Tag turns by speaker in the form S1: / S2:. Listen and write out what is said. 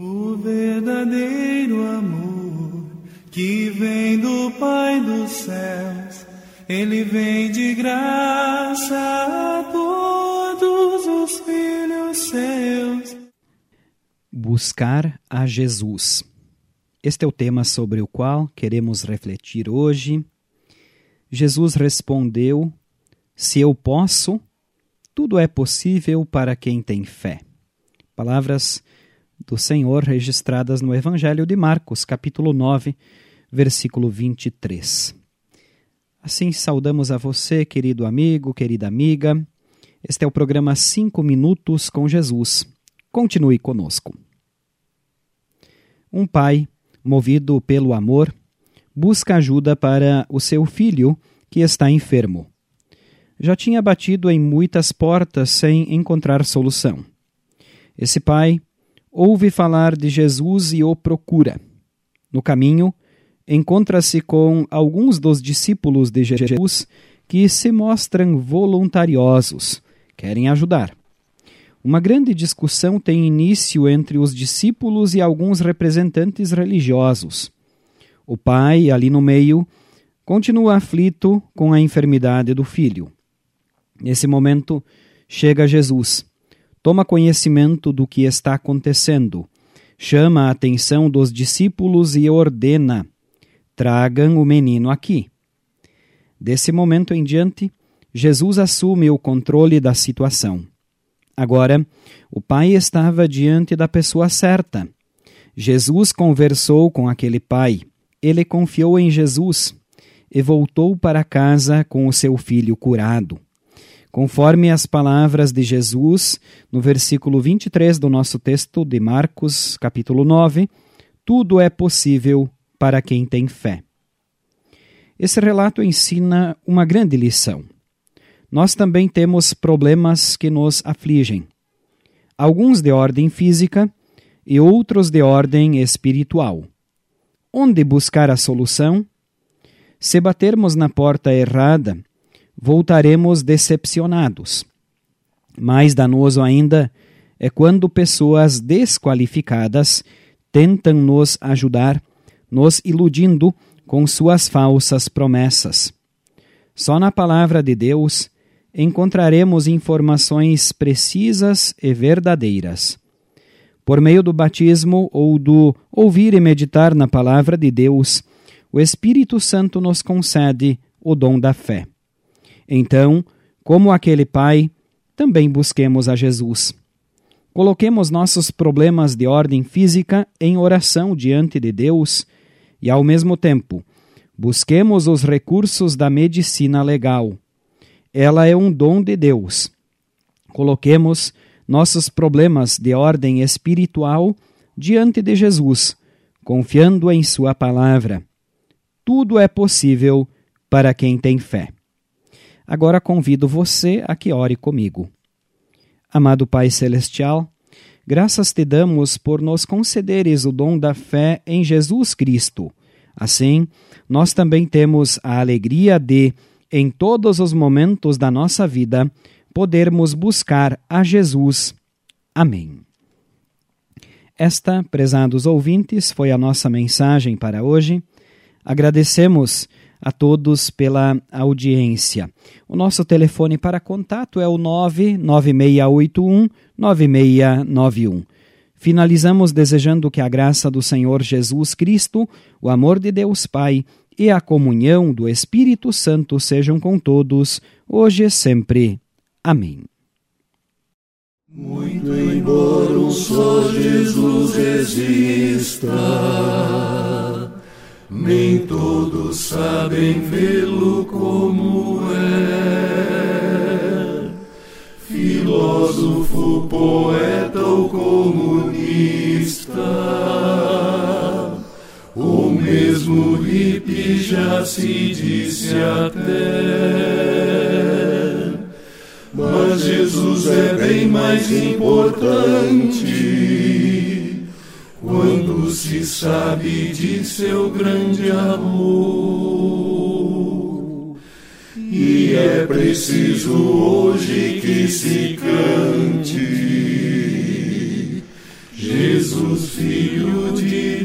S1: O verdadeiro amor que vem do Pai dos céus, ele vem de graça a todos os filhos seus.
S2: Buscar a Jesus. Este é o tema sobre o qual queremos refletir hoje. Jesus respondeu: Se eu posso, tudo é possível para quem tem fé. Palavras do Senhor registradas no Evangelho de Marcos, capítulo 9, versículo 23. Assim saudamos a você, querido amigo, querida amiga. Este é o programa Cinco Minutos com Jesus. Continue conosco. Um pai, movido pelo amor, busca ajuda para o seu filho que está enfermo. Já tinha batido em muitas portas sem encontrar solução. Esse pai ouve falar de Jesus e o procura. No caminho, encontra-se com alguns dos discípulos de Jesus que se mostram voluntariosos, querem ajudar. Uma grande discussão tem início entre os discípulos e alguns representantes religiosos. O pai, ali no meio, continua aflito com a enfermidade do filho. Nesse momento, chega Jesus toma conhecimento do que está acontecendo, chama a atenção dos discípulos e ordena: tragam o menino aqui. Desse momento em diante, Jesus assume o controle da situação. Agora, o pai estava diante da pessoa certa. Jesus conversou com aquele pai. Ele confiou em Jesus e voltou para casa com o seu filho curado. Conforme as palavras de Jesus, no versículo 23 do nosso texto de Marcos, capítulo 9, tudo é possível para quem tem fé. Esse relato ensina uma grande lição. Nós também temos problemas que nos afligem, alguns de ordem física e outros de ordem espiritual. Onde buscar a solução? Se batermos na porta errada, voltaremos decepcionados. Mais danoso ainda é quando pessoas desqualificadas tentam nos ajudar, nos iludindo com suas falsas promessas. Só na palavra de Deus encontraremos informações precisas e verdadeiras. Por meio do batismo ou do ouvir e meditar na palavra de Deus, o Espírito Santo nos concede o dom da fé. Então, como aquele pai, também busquemos a Jesus. Coloquemos nossos problemas de ordem física em oração diante de Deus e, ao mesmo tempo, busquemos os recursos da medicina legal. Ela é um dom de Deus. Coloquemos nossos problemas de ordem espiritual diante de Jesus, confiando em Sua palavra. Tudo é possível para quem tem fé. Agora convido você a que ore comigo. Amado Pai Celestial, graças te damos por nos concederes o dom da fé em Jesus Cristo. Assim, nós também temos a alegria de, em todos os momentos da nossa vida, podermos buscar a Jesus. Amém. Esta, prezados ouvintes, foi a nossa mensagem para hoje. Agradecemos a todos pela audiência. O nosso telefone para contato é o 99681 9691. Finalizamos desejando que a graça do Senhor Jesus Cristo, o amor de Deus Pai e a comunhão do Espírito Santo sejam com todos, hoje e sempre. Amém.
S1: Muito embora um só Jesus exista nem todos sabem vê-lo como é. Filósofo, poeta ou comunista, ou mesmo hippie já se disse até. Mas Jesus é bem mais importante se sabe de seu grande amor. E é preciso hoje que se cante Jesus, Filho de